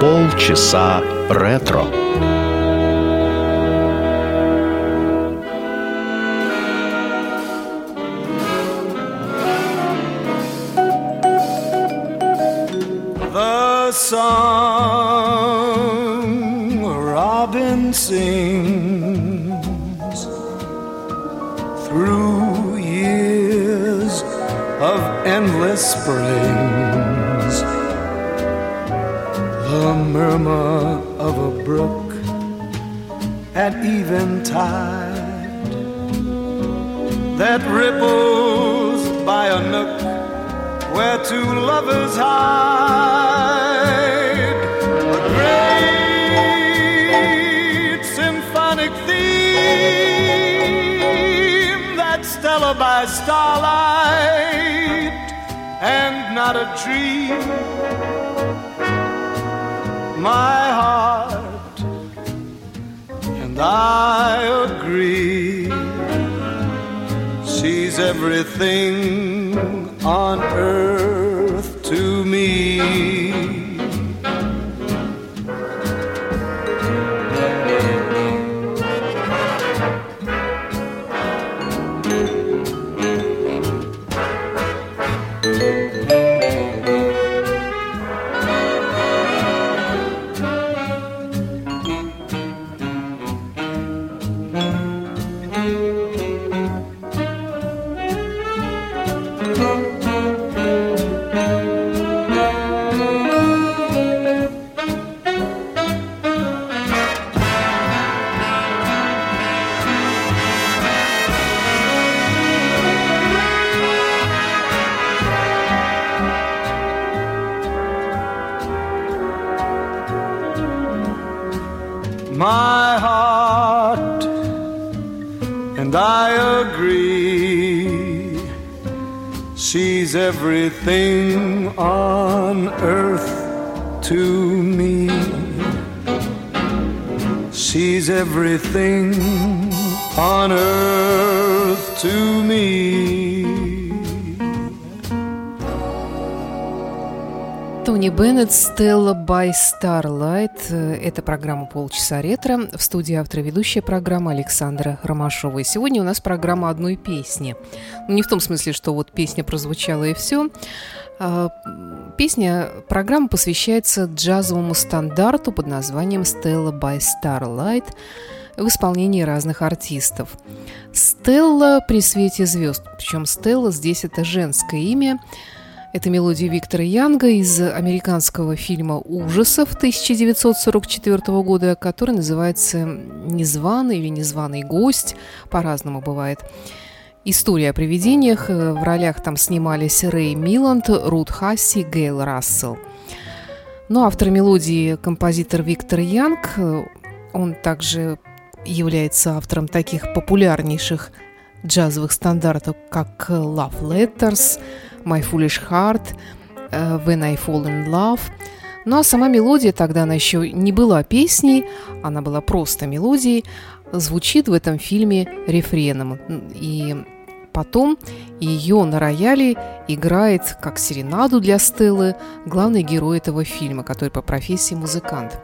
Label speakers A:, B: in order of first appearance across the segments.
A: Полчаса ретро.
B: The song robin sings through years of endless springs. Murmur of a brook at eventide that ripples by a nook where two lovers hide. A great symphonic theme that Stella by starlight and not a dream. My heart and I agree. She's everything on earth to me. And I agree. She's everything on earth to me. She's everything on earth to me.
C: Тони Беннет «Стелла by Starlight». Это программа «Полчаса ретро». В студии автор ведущая программа Александра Ромашова. И сегодня у нас программа одной песни. Ну, не в том смысле, что вот песня прозвучала и все. А, песня, программа посвящается джазовому стандарту под названием «Стелла by Starlight» в исполнении разных артистов. Стелла при свете звезд. Причем Стелла здесь это женское имя – это мелодия Виктора Янга из американского фильма ужасов 1944 года, который называется «Незваный» или «Незваный гость», по-разному бывает. История о привидениях. В ролях там снимались Рэй Миланд, Рут Хасси, Гейл Рассел. Но автор мелодии – композитор Виктор Янг. Он также является автором таких популярнейших джазовых стандартов, как «Love Letters», My Foolish Heart, uh, When I Fall in Love. Ну а сама мелодия, тогда она еще не была песней, она была просто мелодией, звучит в этом фильме рефреном. И потом ее на рояле играет как серенаду для Стеллы главный герой этого фильма, который по профессии музыкант.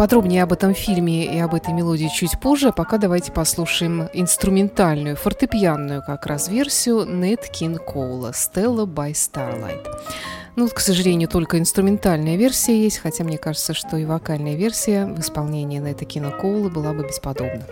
C: Подробнее об этом фильме и об этой мелодии чуть позже, а пока давайте послушаем инструментальную, фортепианную как раз версию Нет Кин Коула «Stella by Starlight». Ну, к сожалению, только инструментальная версия есть, хотя мне кажется, что и вокальная версия в исполнении Нета Кина Коула была бы бесподобна.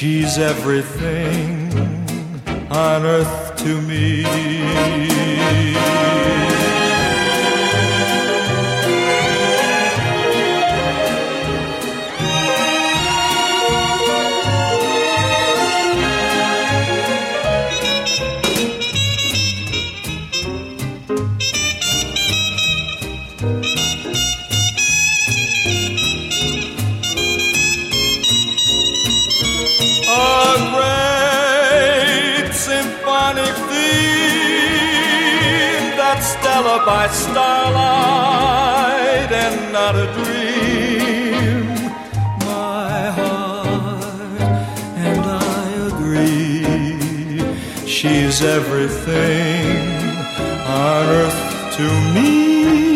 D: She's everything on earth to me. By starlight and not a dream. My heart and I agree, she's everything on earth to me.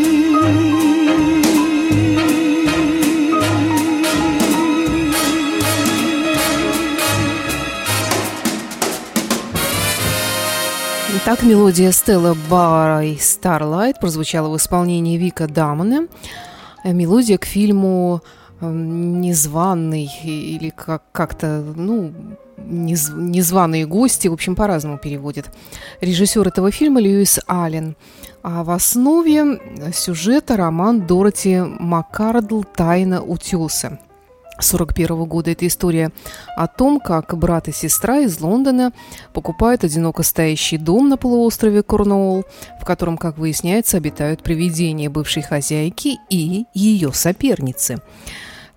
C: Так мелодия Стелла Барой Starlight прозвучала в исполнении Вика Дамона. Мелодия к фильму эм, «Незваный» или как- как-то, ну, нез, «Незваные гости», в общем, по-разному переводит. Режиссер этого фильма Льюис Аллен. А в основе сюжета роман Дороти Маккардл «Тайна утеса». 1941 года. Это история о том, как брат и сестра из Лондона покупают одиноко стоящий дом на полуострове Корнуолл, в котором, как выясняется, обитают привидения бывшей хозяйки и ее соперницы.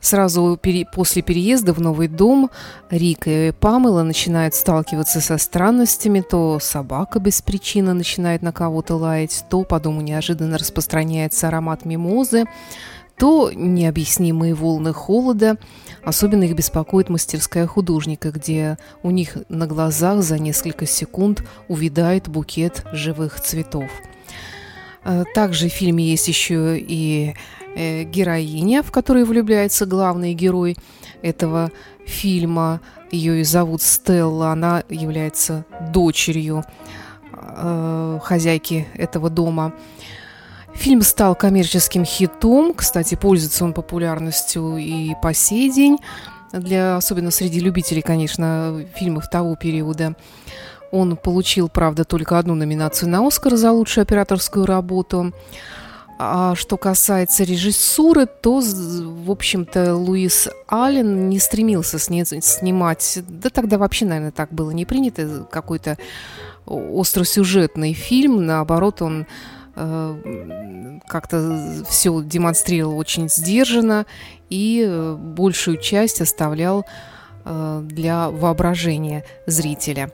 C: Сразу пере... после переезда в новый дом Рика и Памела начинают сталкиваться со странностями. То собака без причины начинает на кого-то лаять, то по дому неожиданно распространяется аромат мимозы, то необъяснимые волны холода. Особенно их беспокоит мастерская художника, где у них на глазах за несколько секунд увядает букет живых цветов. Э, также в фильме есть еще и э, героиня, в которой влюбляется главный герой этого фильма. Ее и зовут Стелла. Она является дочерью э, хозяйки этого дома. Фильм стал коммерческим хитом. Кстати, пользуется он популярностью и по сей день, для, особенно среди любителей, конечно, фильмов того периода. Он получил, правда, только одну номинацию на «Оскар» за лучшую операторскую работу. А что касается режиссуры, то, в общем-то, Луис Аллен не стремился снимать, да тогда вообще, наверное, так было не принято, какой-то остросюжетный фильм. Наоборот, он как-то все демонстрировал очень сдержанно и э, большую часть оставлял э, для воображения зрителя.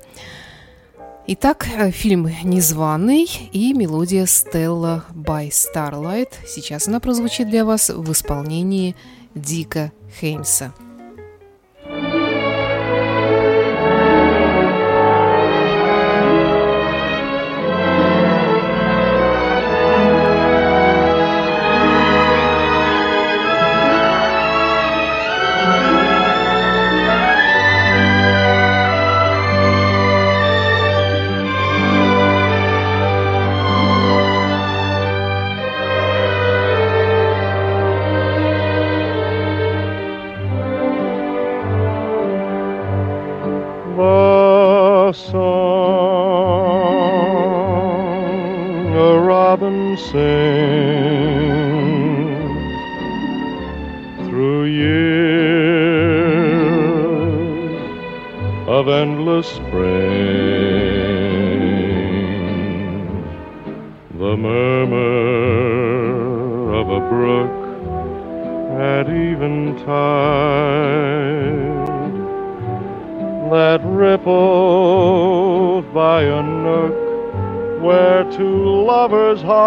C: Итак, фильм «Незваный» и мелодия «Стелла by Starlight». Сейчас она прозвучит для вас в исполнении Дика Хеймса.
E: Lovers hide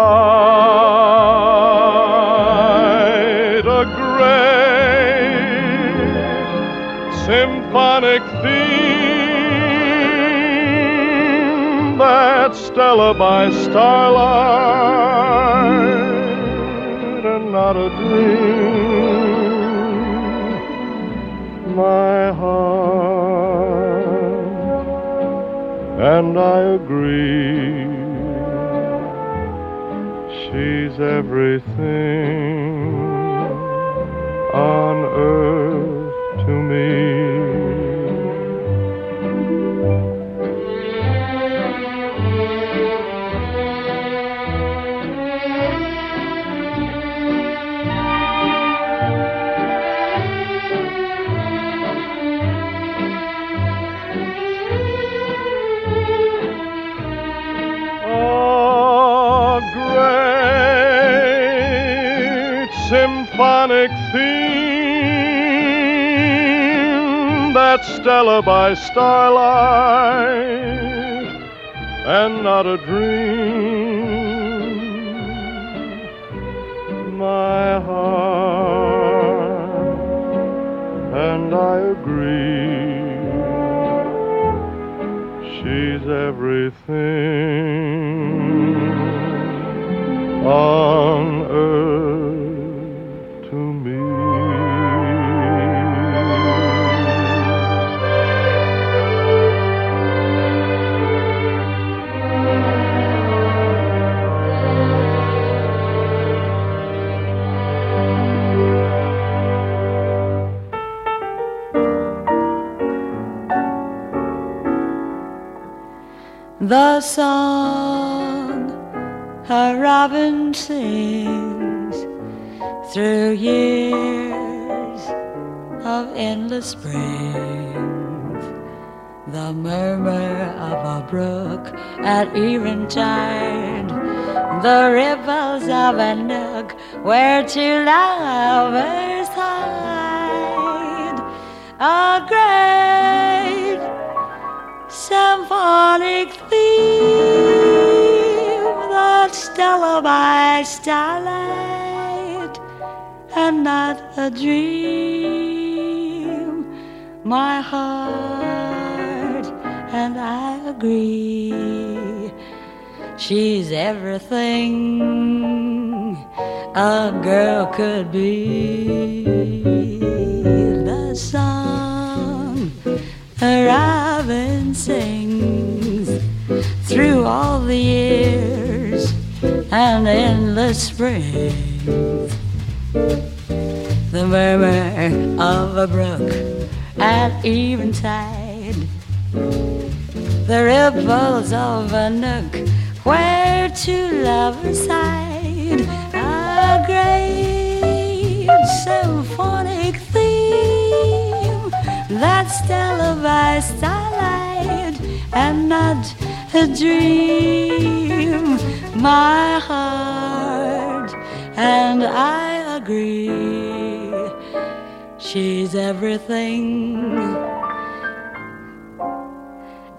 E: a great symphonic theme that Stella by starlight and not a dream my heart. And I agree she's everything on earth to me. Theme that Stella by starlight and not a dream. My heart and I agree she's everything on earth
F: The song a robin sings through years of endless springs. The murmur of a brook at eventide, the ripples of a nook where two lovers hide. A great symphonic theme that Stella by starlight and not a dream. My heart and I agree. She's everything a girl could be. The song a robin sings through all the years and endless springs. The murmur of a brook at eventide, the ripples of a nook where two lovers hide, By starlight and not a dream. My heart and I agree. She's everything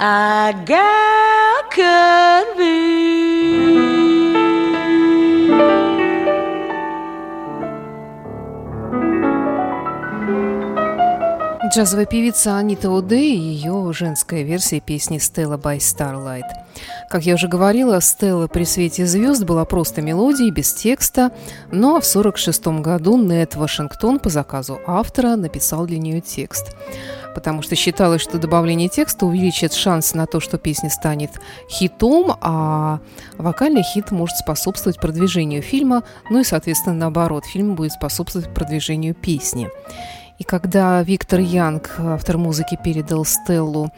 F: a girl could be.
C: Джазовая певица Анита Уде и ее женская версия песни «Stella by Starlight». Как я уже говорила, «Стелла при свете звезд» была просто мелодией, без текста, но в 1946 году Нет Вашингтон по заказу автора написал для нее текст потому что считалось, что добавление текста увеличит шанс на то, что песня станет хитом, а вокальный хит может способствовать продвижению фильма, ну и, соответственно, наоборот, фильм будет способствовать продвижению песни. И когда Виктор Янг, автор музыки, передал Стеллу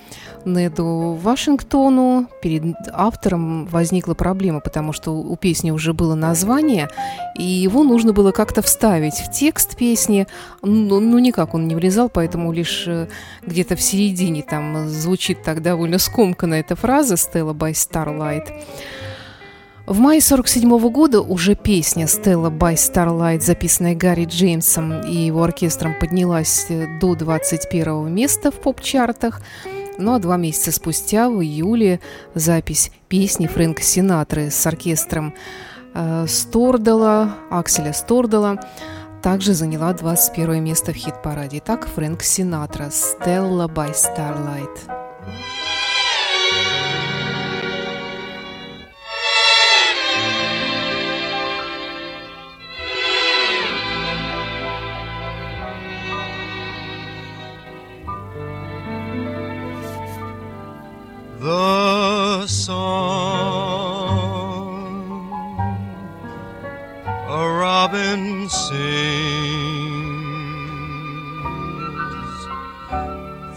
C: Неду Вашингтону, перед автором возникла проблема, потому что у песни уже было название, и его нужно было как-то вставить в текст песни. Ну, ну никак он не влезал, поэтому лишь э, где-то в середине там звучит так довольно скомканно эта фраза «Stella by Starlight». В мае 1947 года уже песня «Stella by Starlight», записанная Гарри Джеймсом и его оркестром, поднялась до 21 места в поп-чартах. Ну а два месяца спустя, в июле, запись песни Фрэнка Синатры с оркестром э, Стордала, Акселя Стордала, также заняла 21 место в хит-параде. Итак, Фрэнк Синатра «Stella by Starlight».
D: The song a robin sings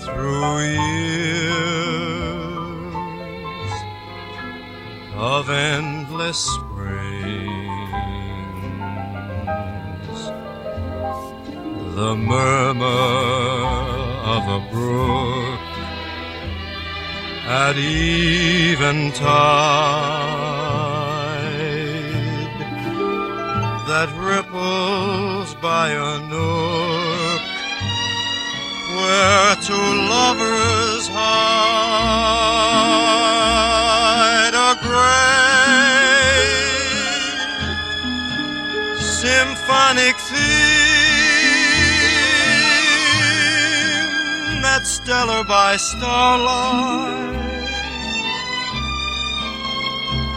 D: through years of endless springs the murmur at eventide. That ripples by a nook where two lovers hide a great symphonic theme that's Stella by starlight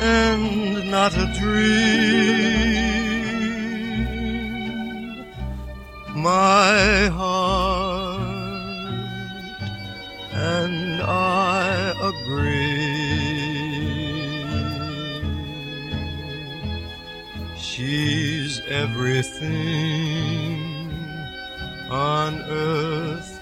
D: and not a dream. My heart and I agree. She's everything on earth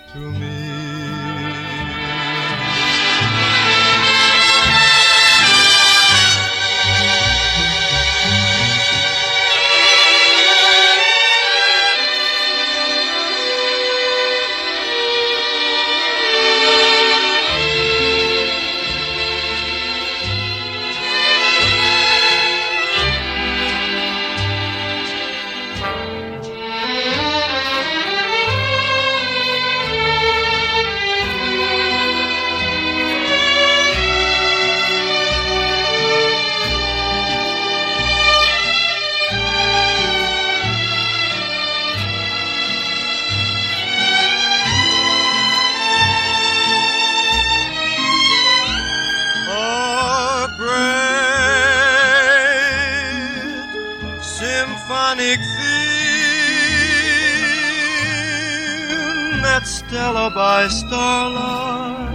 D: Stella by starlight.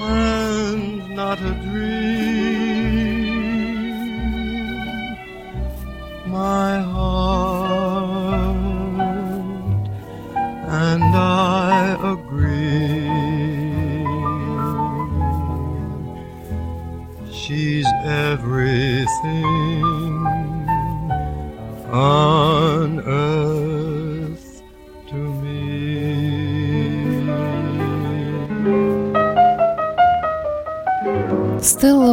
D: And not a dream. My heart and I agree. She's everything. on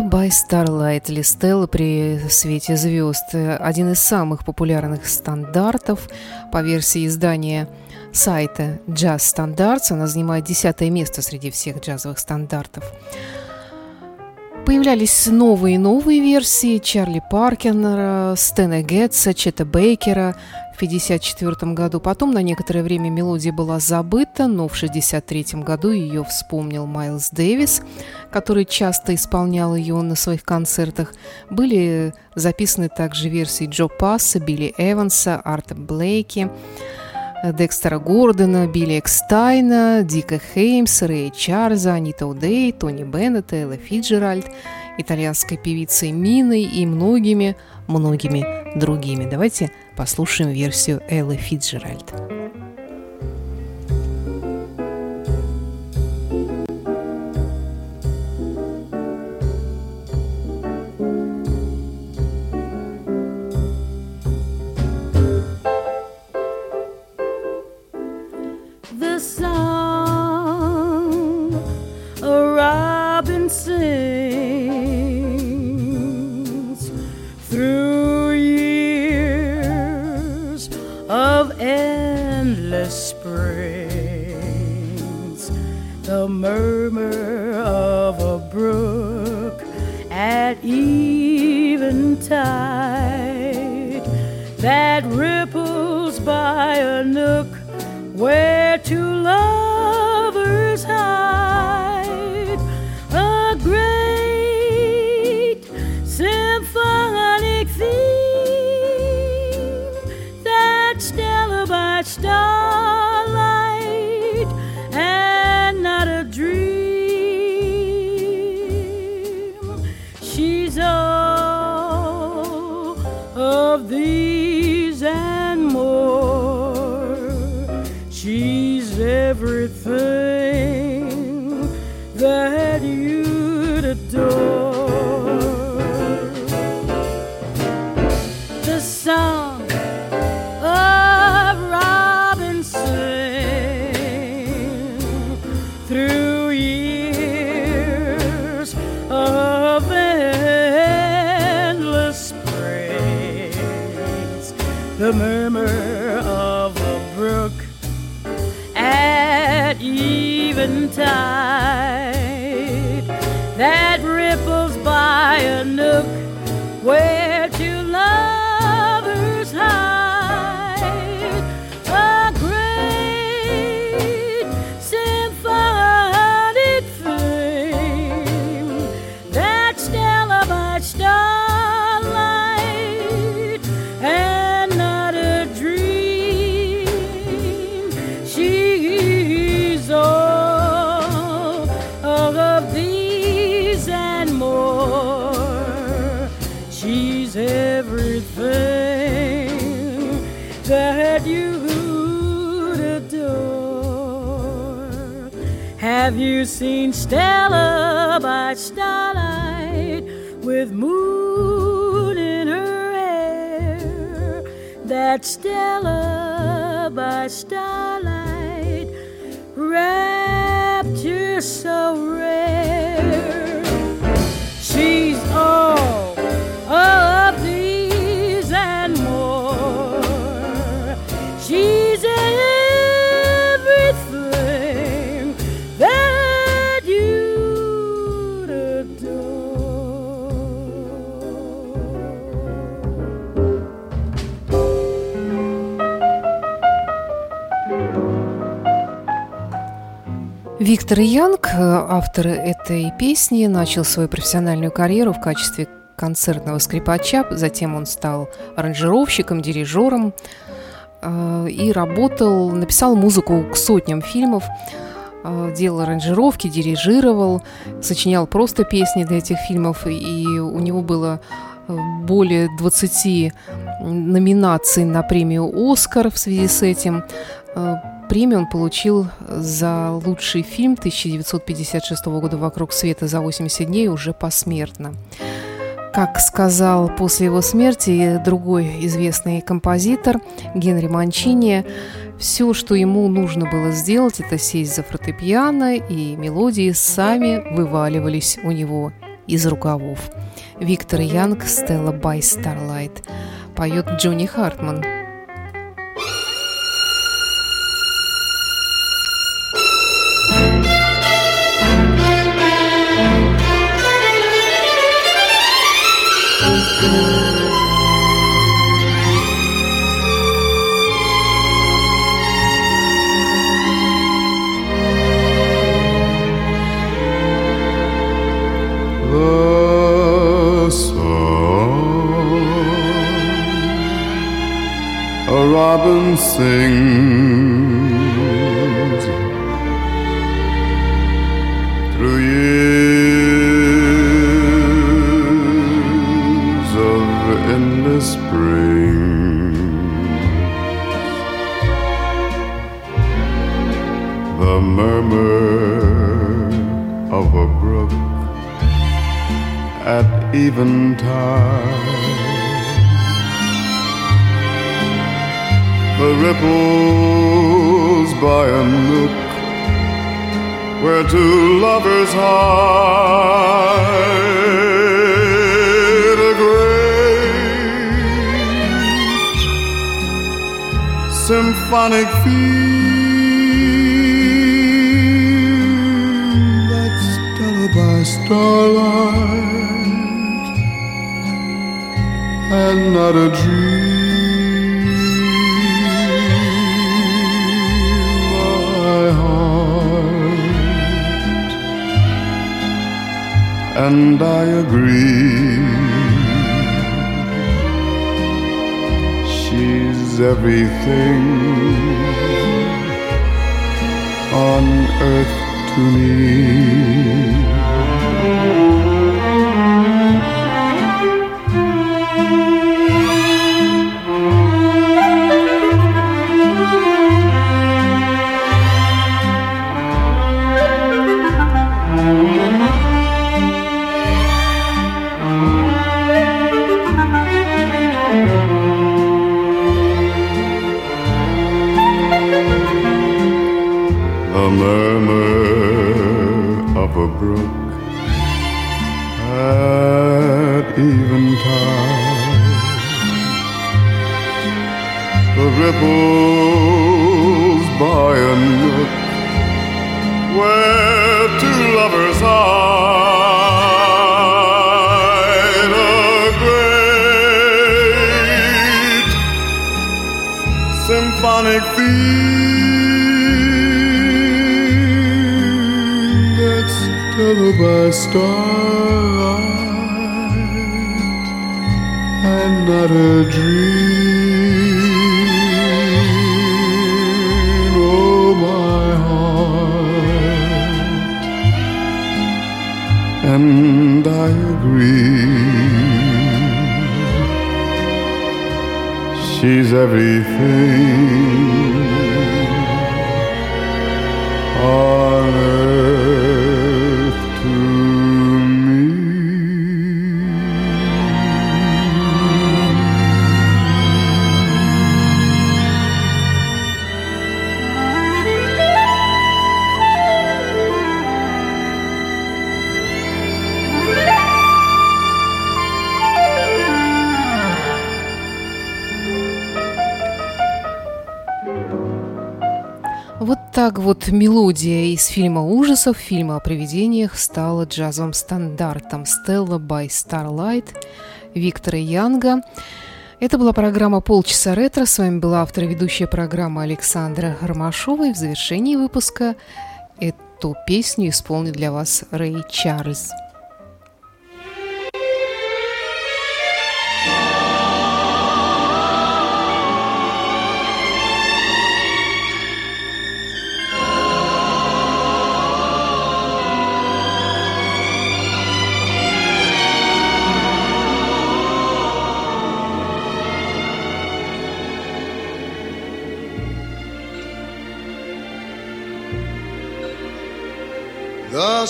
C: By Starlight или Стелла при свете звезд – один из самых популярных стандартов по версии издания сайта Jazz Standards. Она занимает десятое место среди всех джазовых стандартов. Появлялись новые и новые версии Чарли Паркинера, Стэна Гетца, Чета Бейкера 1954 году. Потом на некоторое время мелодия была забыта, но в 1963 году ее вспомнил Майлз Дэвис, который часто исполнял ее на своих концертах. Были записаны также версии Джо Пасса, Билли Эванса, Арта Блейки, Декстера Гордона, Билли Экстайна, Дика Хеймса, Рэя Чарльза, Анита Удей, Тони Беннета, Элла Фиджеральд, итальянской певицей Миной и многими-многими другими. Давайте послушаем версию Эллы Фиджеральд.
G: endless springs, the murmur of a brook at eventide that ripples by a nook where to love. Through years of endless springs, the murmur of a brook at eventide Seen Stella by starlight with moon in her hair? That Stella by starlight, rapture so rare.
C: Виктор Янг, э, автор этой песни, начал свою профессиональную карьеру в качестве концертного скрипача, затем он стал аранжировщиком, дирижером э, и работал, написал музыку к сотням фильмов, э, делал аранжировки, дирижировал, сочинял просто песни для этих фильмов, и у него было более 20 номинаций на премию «Оскар» в связи с этим. Премию он получил за лучший фильм 1956 года «Вокруг света за 80 дней» уже посмертно. Как сказал после его смерти другой известный композитор Генри Манчини, все, что ему нужно было сделать, это сесть за фортепиано, и мелодии сами вываливались у него из рукавов. Виктор Янг, Стелла Бай Старлайт. Поет Джонни Хартман.
H: Sings through years of endless spring the murmur of a brook at eventide. The ripples by a nook where two lovers hide a great symphonic theme
D: by starlight and not a dream. And I agree. She's everything on earth to me. The by a nook where two lovers hide a great symphonic theme that's tethered by starlight and not a dream. And I agree. She's everything on earth
C: так вот мелодия из фильма ужасов, фильма о привидениях стала джазовым стандартом «Stella by Starlight» Виктора Янга. Это была программа «Полчаса ретро». С вами была автор и ведущая программы Александра Ромашова. И в завершении выпуска эту песню исполнит для вас Рэй Чарльз.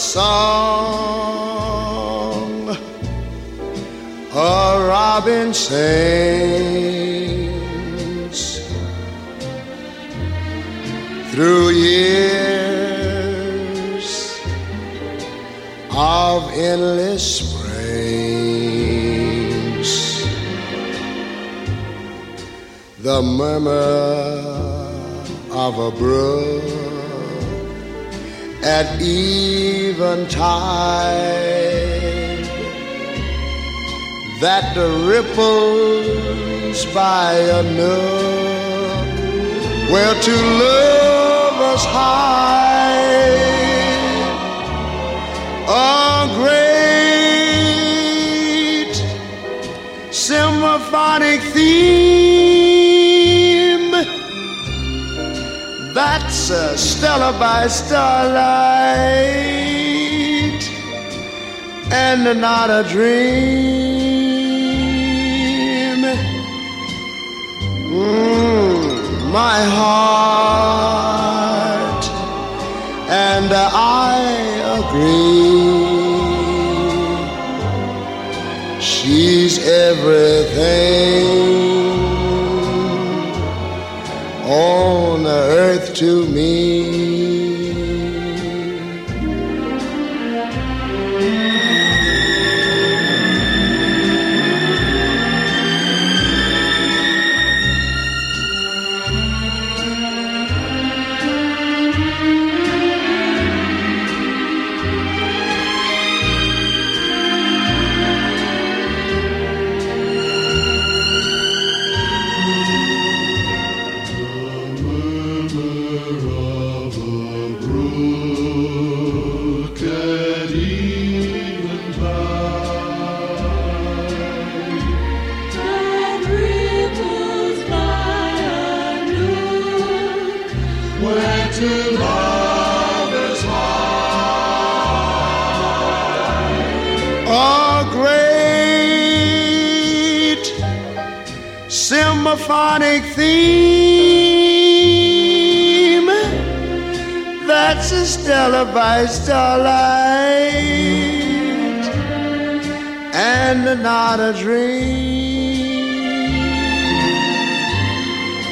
I: Song a robin sings. Through years of endless springs the murmur of a brook at eventide. That the ripples by a nook where two lovers hide a great symphonic theme that's a Stella by starlight and not a dream. Mm, my heart and I agree. She's everything on the earth to me. And not a dream.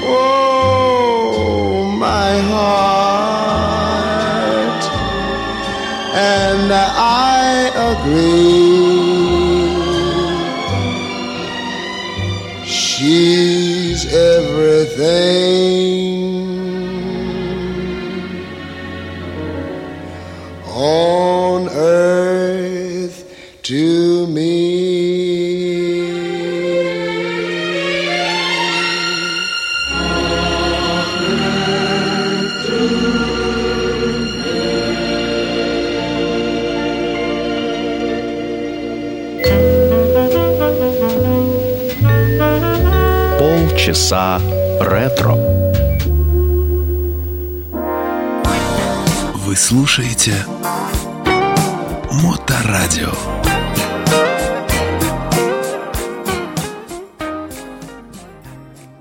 I: Oh, my heart, and I agree. She's everything
A: Полчаса ретро.
J: Вы слушаете Моторадио.